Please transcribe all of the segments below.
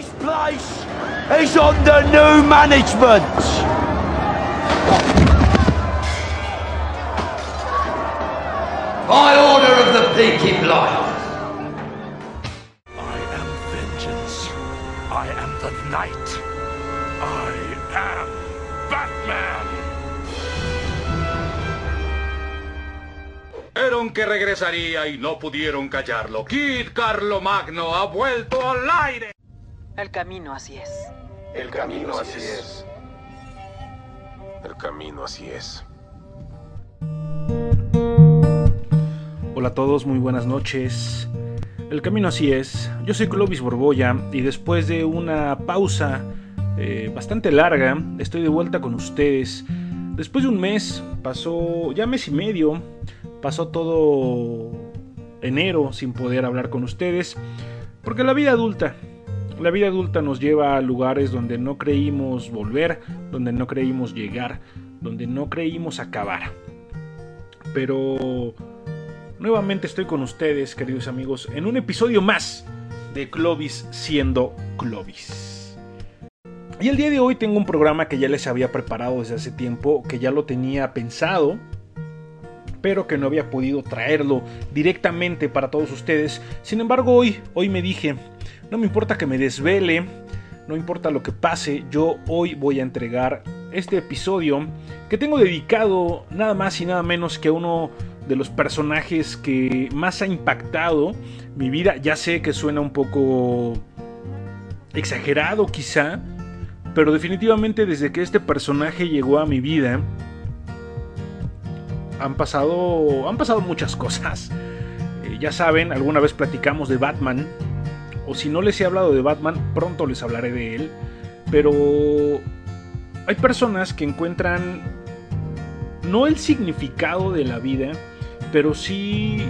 This place is under new management. By order of the Peaky Blinders. I am vengeance. I am the night. I am Batman. Dijeron que regresaría y no pudieron callarlo. Kid Carlo Magno ha vuelto al aire. El camino así es. El camino así es. El camino así es. Hola a todos, muy buenas noches. El camino así es. Yo soy Clovis Borboya y después de una pausa eh, bastante larga, estoy de vuelta con ustedes. Después de un mes, pasó ya mes y medio, pasó todo enero sin poder hablar con ustedes, porque la vida adulta, la vida adulta nos lleva a lugares donde no creímos volver, donde no creímos llegar, donde no creímos acabar. Pero nuevamente estoy con ustedes, queridos amigos, en un episodio más de Clovis siendo Clovis. Y el día de hoy tengo un programa que ya les había preparado desde hace tiempo, que ya lo tenía pensado, pero que no había podido traerlo directamente para todos ustedes. Sin embargo, hoy, hoy me dije, no me importa que me desvele, no importa lo que pase, yo hoy voy a entregar este episodio que tengo dedicado nada más y nada menos que a uno de los personajes que más ha impactado mi vida. Ya sé que suena un poco exagerado quizá, pero definitivamente desde que este personaje llegó a mi vida, han pasado, han pasado muchas cosas. Eh, ya saben, alguna vez platicamos de Batman, o si no les he hablado de Batman, pronto les hablaré de él. Pero hay personas que encuentran no el significado de la vida, pero sí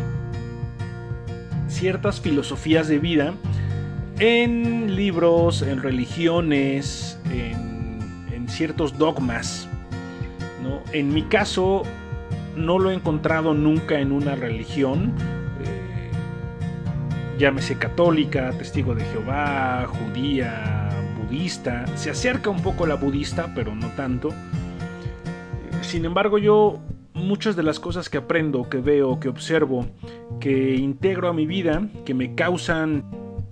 ciertas filosofías de vida en libros, en religiones, en, ciertos dogmas. ¿no? En mi caso, no lo he encontrado nunca en una religión, llámese católica, testigo de Jehová, judía, budista, se acerca un poco a la budista, pero no tanto. Sin embargo, yo muchas de las cosas que aprendo, que veo, que observo, que integro a mi vida, que me causan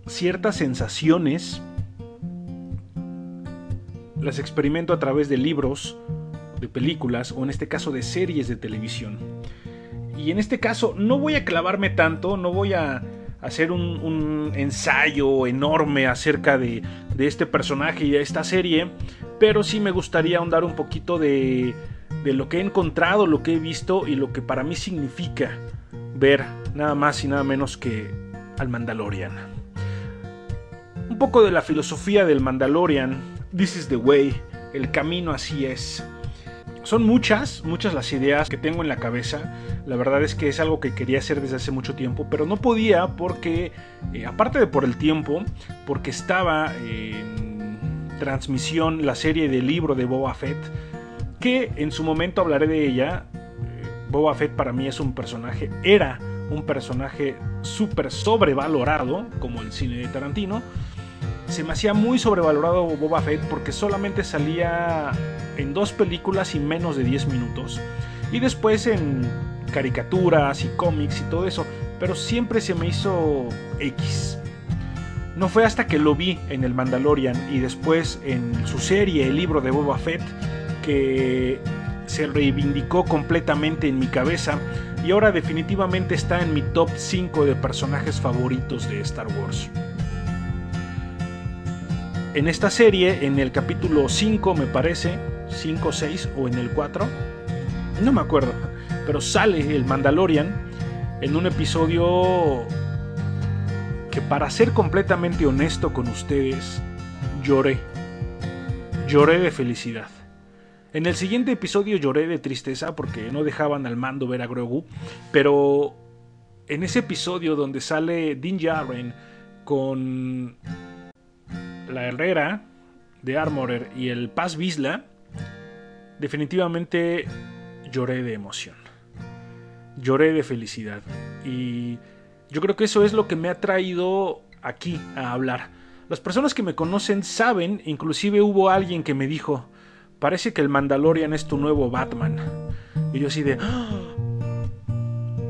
ciertas sensaciones, las experimento a través de libros, de películas o en este caso de series de televisión. Y en este caso no voy a clavarme tanto, no voy a hacer un, ensayo enorme acerca de, de, este personaje y de esta serie, pero sí me gustaría ahondar un poquito de, de lo que he encontrado, lo que he visto y lo que para mí significa ver nada más y nada menos que al Mandalorian. Un poco de la filosofía del Mandalorian, This is the way, el camino así es. Son muchas, muchas las ideas que tengo en la cabeza. La verdad es que es algo que quería hacer desde hace mucho tiempo, pero no podía porque, eh, aparte de por el tiempo, porque estaba en transmisión la serie del libro de Boba Fett, que en su momento hablaré de ella. Eh, Boba Fett para mí es un personaje, era un personaje súper sobrevalorado, como el cine de Tarantino. Se me hacía muy sobrevalorado Boba Fett porque solamente salía en dos películas y menos de 10 minutos. Y después en caricaturas y cómics y todo eso. Pero siempre se me hizo X. No fue hasta que lo vi en el Mandalorian y después en su serie, el libro de Boba Fett, que se reivindicó completamente en mi cabeza y ahora definitivamente está en mi top 5 de personajes favoritos de Star Wars. En esta serie, en el capítulo 5 me parece, 5, 6 o en el 4, no me acuerdo, pero sale el Mandalorian en un episodio que para ser completamente honesto con ustedes, lloré. Lloré de felicidad. En el siguiente episodio lloré de tristeza porque no dejaban al mando ver a Grogu, pero en ese episodio donde sale Din Djarin con la Herrera de Armorer y el Paz Vizla, definitivamente lloré de emoción. Lloré de felicidad. Y yo creo que eso es lo que me ha traído aquí a hablar. Las personas que me conocen saben, inclusive hubo alguien que me dijo, parece que el Mandalorian es tu nuevo Batman. Y yo así de... "Ah".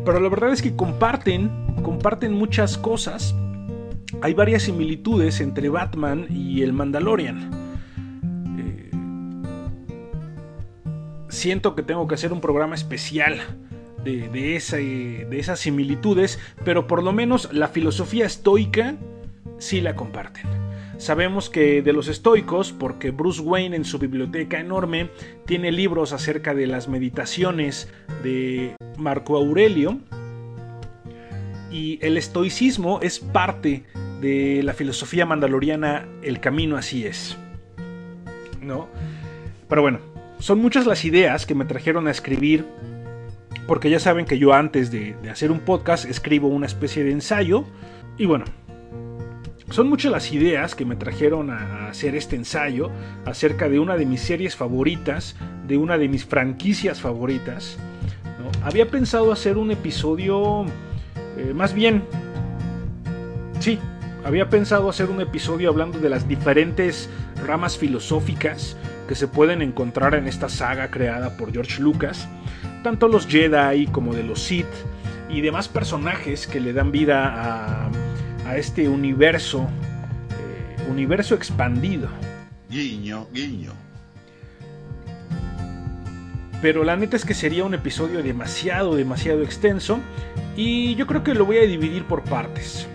Pero la verdad es que comparten, comparten muchas cosas. Hay varias similitudes entre Batman y el Mandalorian. Siento que tengo que hacer un programa especial de, de, esa- de esas similitudes, pero por lo menos la filosofía estoica sí la comparten. Sabemos que de los estoicos, porque Bruce Wayne en su biblioteca enorme tiene libros acerca de las meditaciones de Marco Aurelio, y el estoicismo es parte de la filosofía mandaloriana, el camino así es. ¿No? Pero bueno, son muchas las ideas que me trajeron a escribir, porque ya saben que yo antes de, hacer un podcast escribo una especie de ensayo, y bueno, son muchas las ideas que me trajeron a hacer este ensayo acerca de una de mis series favoritas, de una de mis franquicias favoritas. ¿no? Había pensado hacer un episodio, eh, más bien, sí, había pensado hacer un episodio hablando de las diferentes ramas filosóficas que se pueden encontrar en esta saga creada por George Lucas, tanto los Jedi como de los Sith y demás personajes que le dan vida a, a este universo, eh, universo expandido. Guiño, guiño. Pero la neta es que sería un episodio demasiado, demasiado extenso y yo creo que lo voy a dividir por partes.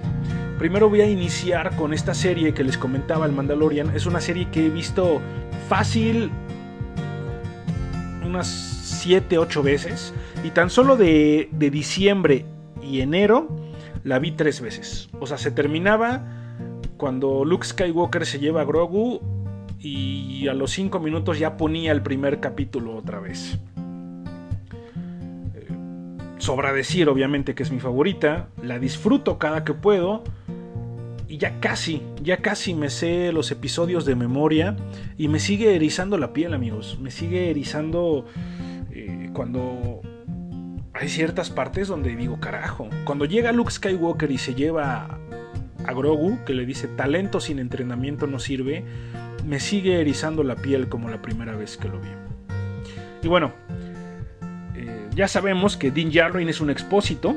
Primero voy a iniciar con esta serie que les comentaba el Mandalorian. Es una serie que he visto fácil unas 7, 8 veces. Y tan solo de, de diciembre y enero la vi tres veces. O sea, se terminaba cuando Luke Skywalker se lleva a Grogu y a los 5 minutos ya ponía el primer capítulo otra vez. Eh, Sobra decir, obviamente, que es mi favorita. La disfruto cada que puedo. Y ya casi, ya casi me sé los episodios de memoria. Y me sigue erizando la piel, amigos. Me sigue erizando eh, cuando hay ciertas partes donde digo, carajo. Cuando llega Luke Skywalker y se lleva a Grogu, que le dice, talento sin entrenamiento no sirve, me sigue erizando la piel como la primera vez que lo vi. Y bueno, eh, ya sabemos que Din Djarin es un expósito.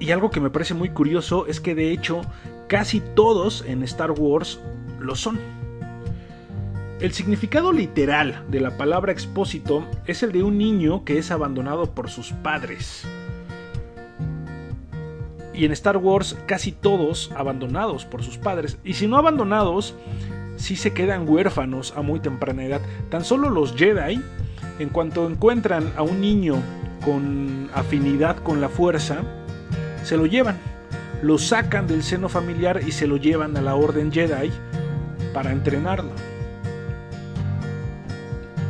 Y algo que me parece muy curioso es que de hecho casi todos en Star Wars lo son. El significado literal de la palabra expósito es el de un niño que es abandonado por sus padres. Y en Star Wars casi todos abandonados por sus padres. Y si no abandonados, sí se quedan huérfanos a muy temprana edad. Tan solo los Jedi, en cuanto encuentran a un niño con afinidad con la fuerza, se lo llevan. Lo sacan del seno familiar y se lo llevan a la Orden Jedi para entrenarlo.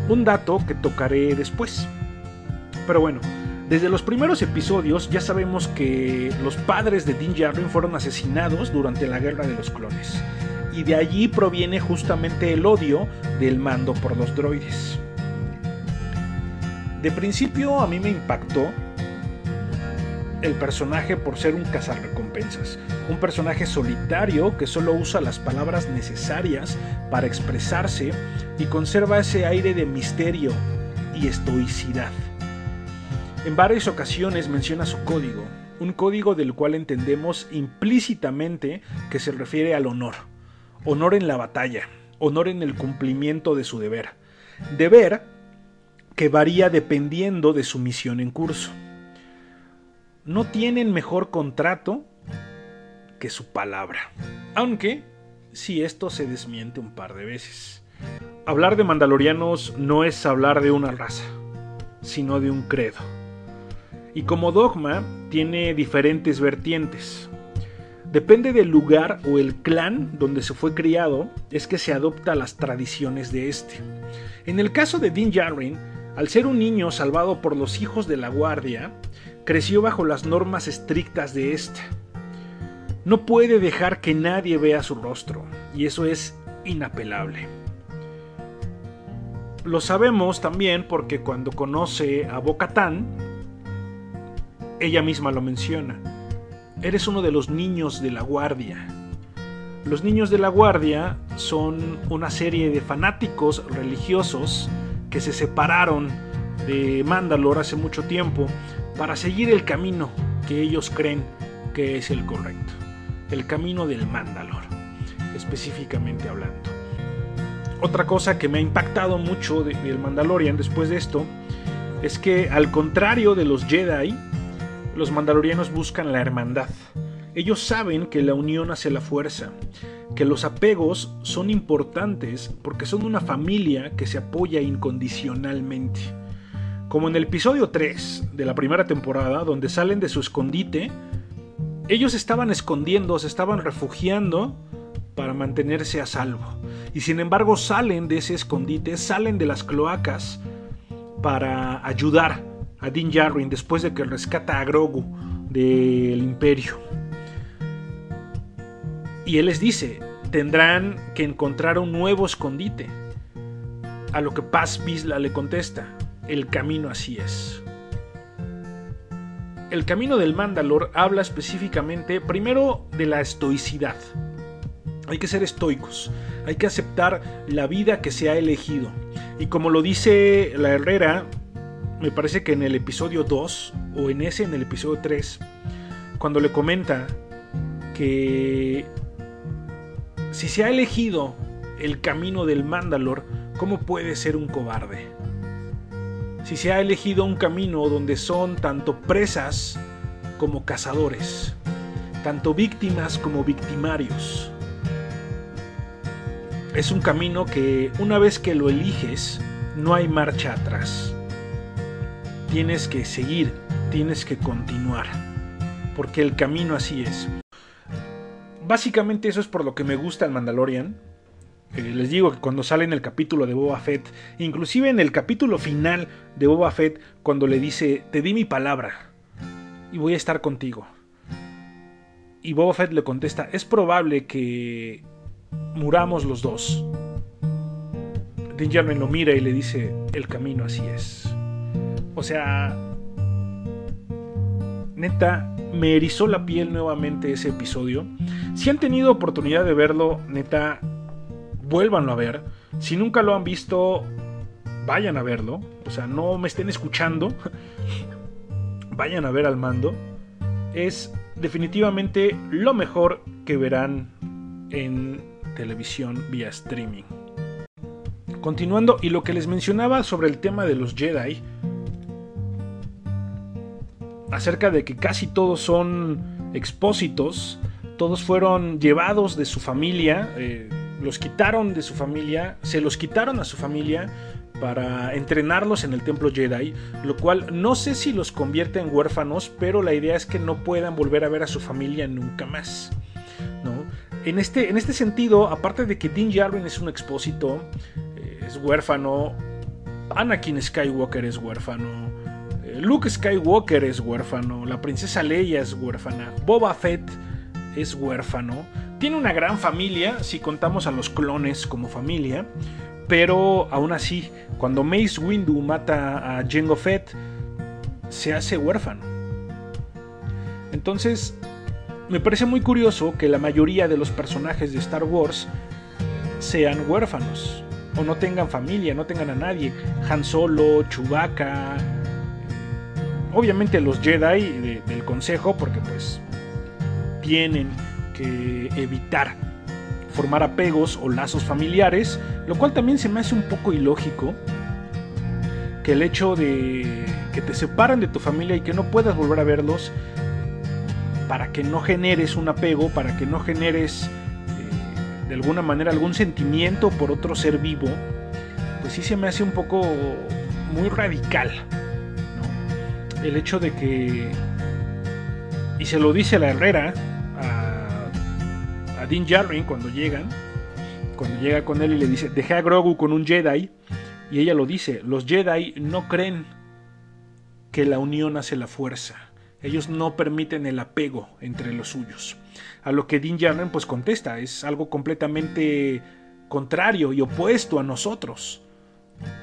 Un dato que tocaré después. Pero bueno, desde los primeros episodios ya sabemos que los padres de Din Djarin fueron asesinados durante la Guerra de los Clones. Y de allí proviene justamente el odio del mando por los droides. De principio a mí me impactó el personaje por ser un cazarrecompensas, un personaje solitario que solo usa las palabras necesarias para expresarse y conserva ese aire de misterio y estoicidad. En varias ocasiones menciona su código, un código del cual entendemos implícitamente que se refiere al honor, honor en la batalla, honor en el cumplimiento de su deber, deber que varía dependiendo de su misión en curso no tienen mejor contrato que su palabra. Aunque, si esto se desmiente un par de veces. Hablar de mandalorianos no es hablar de una raza, sino de un credo. Y como dogma, tiene diferentes vertientes. Depende del lugar o el clan donde se fue criado, es que se adopta las tradiciones de este. En el caso de Din Djarin, al ser un niño salvado por los hijos de la guardia, creció bajo las normas estrictas de esta. No puede dejar que nadie vea su rostro, y eso es inapelable. Lo sabemos también porque cuando conoce a Bocatán, ella misma lo menciona. Eres uno de los niños de la guardia. Los niños de la guardia son una serie de fanáticos religiosos que se separaron de Mandalor hace mucho tiempo para seguir el camino que ellos creen que es el correcto. El camino del Mandalor, específicamente hablando. Otra cosa que me ha impactado mucho del Mandalorian después de esto es que al contrario de los Jedi, los mandalorianos buscan la hermandad. Ellos saben que la unión hace la fuerza, que los apegos son importantes porque son una familia que se apoya incondicionalmente. Como en el episodio 3 de la primera temporada, donde salen de su escondite, ellos estaban escondiendo, se estaban refugiando para mantenerse a salvo. Y sin embargo salen de ese escondite, salen de las cloacas para ayudar a Din Djarin después de que rescata a Grogu del imperio. Y él les dice, tendrán que encontrar un nuevo escondite. A lo que Paz Bisla le contesta, el camino así es. El camino del Mandalor habla específicamente primero de la estoicidad. Hay que ser estoicos, hay que aceptar la vida que se ha elegido. Y como lo dice la Herrera, me parece que en el episodio 2, o en ese, en el episodio 3, cuando le comenta que si se ha elegido el camino del Mandalor, ¿cómo puede ser un cobarde? Si se ha elegido un camino donde son tanto presas como cazadores, tanto víctimas como victimarios. Es un camino que una vez que lo eliges, no hay marcha atrás tienes que seguir, tienes que continuar, porque el camino así es. Básicamente eso es por lo que me gusta el Mandalorian. Eh, les digo que cuando sale en el capítulo de Boba Fett, inclusive en el capítulo final de Boba Fett, cuando le dice, te di mi palabra y voy a estar contigo. Y Boba Fett le contesta, es probable que muramos los dos. Din Djarin lo mira y le dice, el camino así es. O sea, neta, me erizó la piel nuevamente ese episodio. Si han tenido oportunidad de verlo, neta, vuélvanlo a ver. Si nunca lo han visto, vayan a verlo. O sea, no me estén escuchando. vayan a ver al mando. Es definitivamente lo mejor que verán en televisión vía streaming. Continuando, y lo que les mencionaba sobre el tema de los Jedi, acerca de que casi todos son expósitos, todos fueron llevados de su familia, eh, los quitaron de su familia, se los quitaron a su familia para entrenarlos en el templo Jedi, lo cual no sé si los convierte en huérfanos, pero la idea es que no puedan volver a ver a su familia nunca más. ¿no? En, este, en este sentido, aparte de que Din Djarin es un expósito, eh, es huérfano, Anakin Skywalker es huérfano, Luke Skywalker es huérfano, la princesa Leia es huérfana, Boba Fett es huérfano. Tiene una gran familia, si contamos a los clones como familia, pero aún así, cuando Mace Windu mata a Jango Fett, se hace huérfano. Entonces, me parece muy curioso que la mayoría de los personajes de Star Wars sean huérfanos o no tengan familia, no tengan a nadie. Han Solo, Chewbacca, obviamente los Jedi del Consejo, porque pues tienen evitar formar apegos o lazos familiares, lo cual también se me hace un poco ilógico que el hecho de que te separen de tu familia y que no puedas volver a verlos para que no generes un apego, para que no generes eh, de alguna manera algún sentimiento por otro ser vivo, pues sí se me hace un poco muy radical el hecho de que, y se lo dice la Herrera Din Djarin cuando llegan, cuando llega con él y le dice, dejé a Grogu con un Jedi, y ella lo dice, los Jedi no creen que la unión hace la fuerza. Ellos no permiten el apego entre los suyos. A lo que Din Djarin pues contesta, es algo completamente contrario y opuesto a nosotros.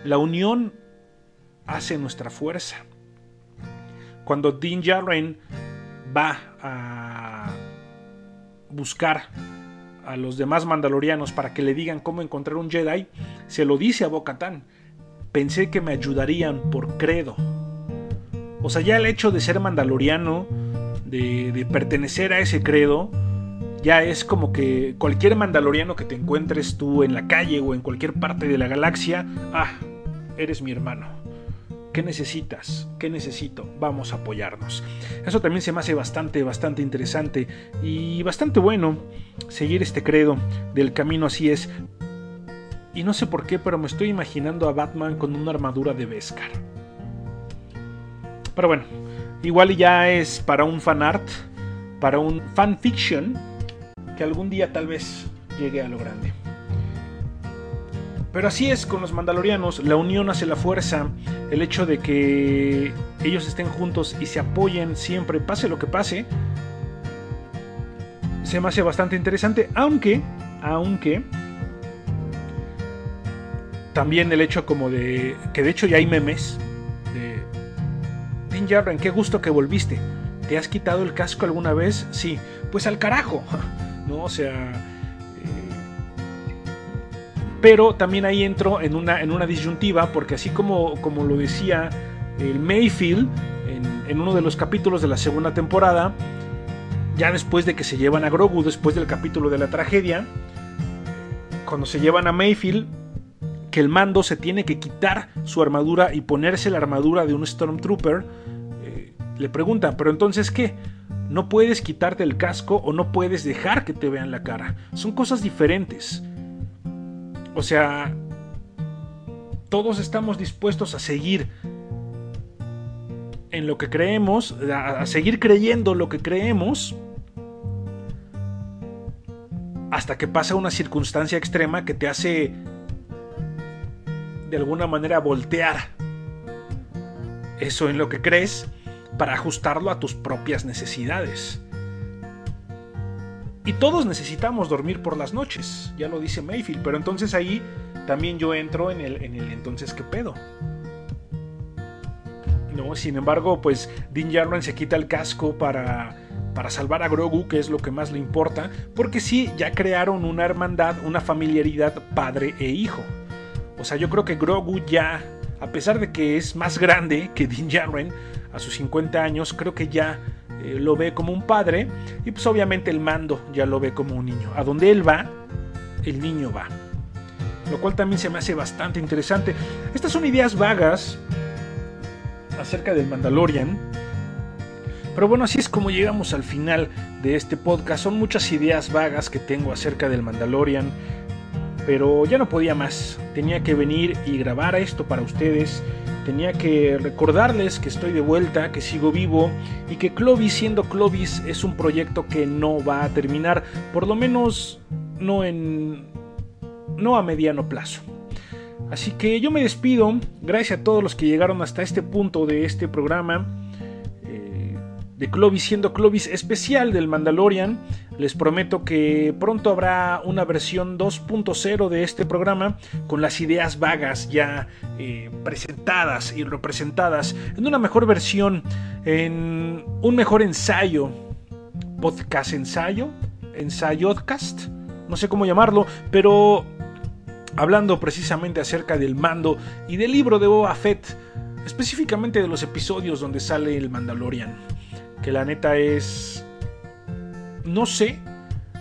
La unión hace nuestra fuerza cuando Din Djarin va a buscar a los demás mandalorianos para que le digan cómo encontrar un Jedi, se lo dice a Bo-Katan. Pensé que me ayudarían por credo. O sea, ya el hecho de ser mandaloriano, de, de pertenecer a ese credo, ya es como que cualquier mandaloriano que te encuentres tú en la calle o en cualquier parte de la galaxia, ah, eres mi hermano. ¿Qué necesitas? ¿Qué necesito? Vamos a apoyarnos. Eso también se me hace bastante, bastante interesante y bastante bueno seguir este credo del camino así es. Y no sé por qué, pero me estoy imaginando a Batman con una armadura de Beskar. Pero bueno, igual ya es para un fanart, para un fanfiction que algún día tal vez llegue a lo grande. Pero así es con los mandalorianos, la unión hace la fuerza, el hecho de que ellos estén juntos y se apoyen siempre, pase lo que pase, se me hace bastante interesante, aunque, aunque, también el hecho como de, que de hecho ya hay memes, de, Din Djarin, qué gusto que volviste, ¿te has quitado el casco alguna vez? Sí, pues al carajo, ¿no? O sea pero también ahí entro en una, en una disyuntiva, porque así como, como lo decía el Mayfield en, uno de los capítulos de la segunda temporada, ya después de que se llevan a Grogu, después del capítulo de la tragedia, cuando se llevan a Mayfield, que el mando se tiene que quitar su armadura y ponerse la armadura de un Stormtrooper, eh, le preguntan, pero entonces ¿qué? No puedes quitarte el casco o no puedes dejar que te vean la cara. Son cosas diferentes. O sea, todos estamos dispuestos a seguir en lo que creemos, a, seguir creyendo lo que creemos, hasta que pasa una circunstancia extrema que te hace de alguna manera voltear eso en lo que crees para ajustarlo a tus propias necesidades. Y todos necesitamos dormir por las noches, ya lo dice Mayfield, pero entonces ahí también yo entro en el, en el entonces qué pedo. No, sin embargo, pues Din Djarin se quita el casco para, para salvar a Grogu, que es lo que más le importa, porque sí, ya crearon una hermandad, una familiaridad padre e hijo. O sea, yo creo que Grogu ya, a pesar de que es más grande que Din Djarin, a sus 50 años, creo que ya eh, lo ve como un padre y pues obviamente el mando ya lo ve como un niño. A donde él va, el niño va. Lo cual también se me hace bastante interesante. Estas son ideas vagas acerca del Mandalorian. Pero bueno, así es como llegamos al final de este podcast. Son muchas ideas vagas que tengo acerca del Mandalorian. Pero ya no podía más. Tenía que venir y grabar esto para ustedes tenía que recordarles que estoy de vuelta, que sigo vivo y que Clovis siendo Clovis es un proyecto que no va a terminar, por lo menos no en no a mediano plazo. Así que yo me despido, gracias a todos los que llegaron hasta este punto de este programa de Clovis siendo Clovis especial del Mandalorian. Les prometo que pronto habrá una versión 2.0 de este programa con las ideas vagas ya eh, presentadas y representadas en una mejor versión, en un mejor ensayo, podcast ensayo, ensayodcast, no sé cómo llamarlo, pero hablando precisamente acerca del mando y del libro de Boba Fett, específicamente de los episodios donde sale el Mandalorian que la neta es... No sé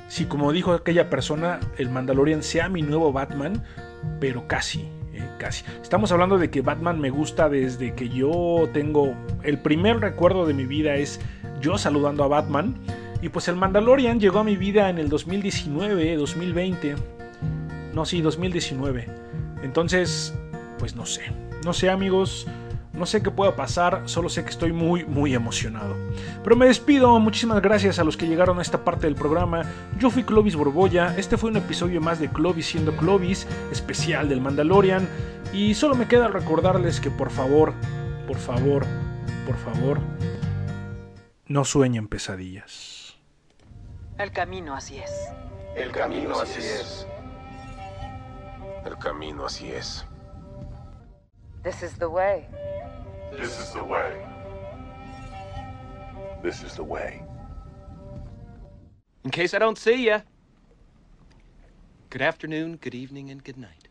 si como dijo aquella persona, el Mandalorian sea mi nuevo Batman, pero casi, eh, casi. Estamos hablando de que Batman me gusta desde que yo tengo... El primer recuerdo de mi vida es yo saludando a Batman. Y pues el Mandalorian llegó a mi vida en el 2019, 2020. No, sí, 2019. Entonces, pues no sé. No sé amigos. No sé qué pueda pasar, solo sé que estoy muy, muy emocionado. Pero me despido, muchísimas gracias a los que llegaron a esta parte del programa. Yo fui Clovis Borbolla, este fue un episodio más de Clovis siendo Clovis, especial del Mandalorian. Y solo me queda recordarles que por favor, por favor, por favor, no sueñen pesadillas. El camino así es. El camino así es. El camino así es. This is the way. This is the way. This is the way. In case I don't see ya. Good afternoon, good evening, and good night.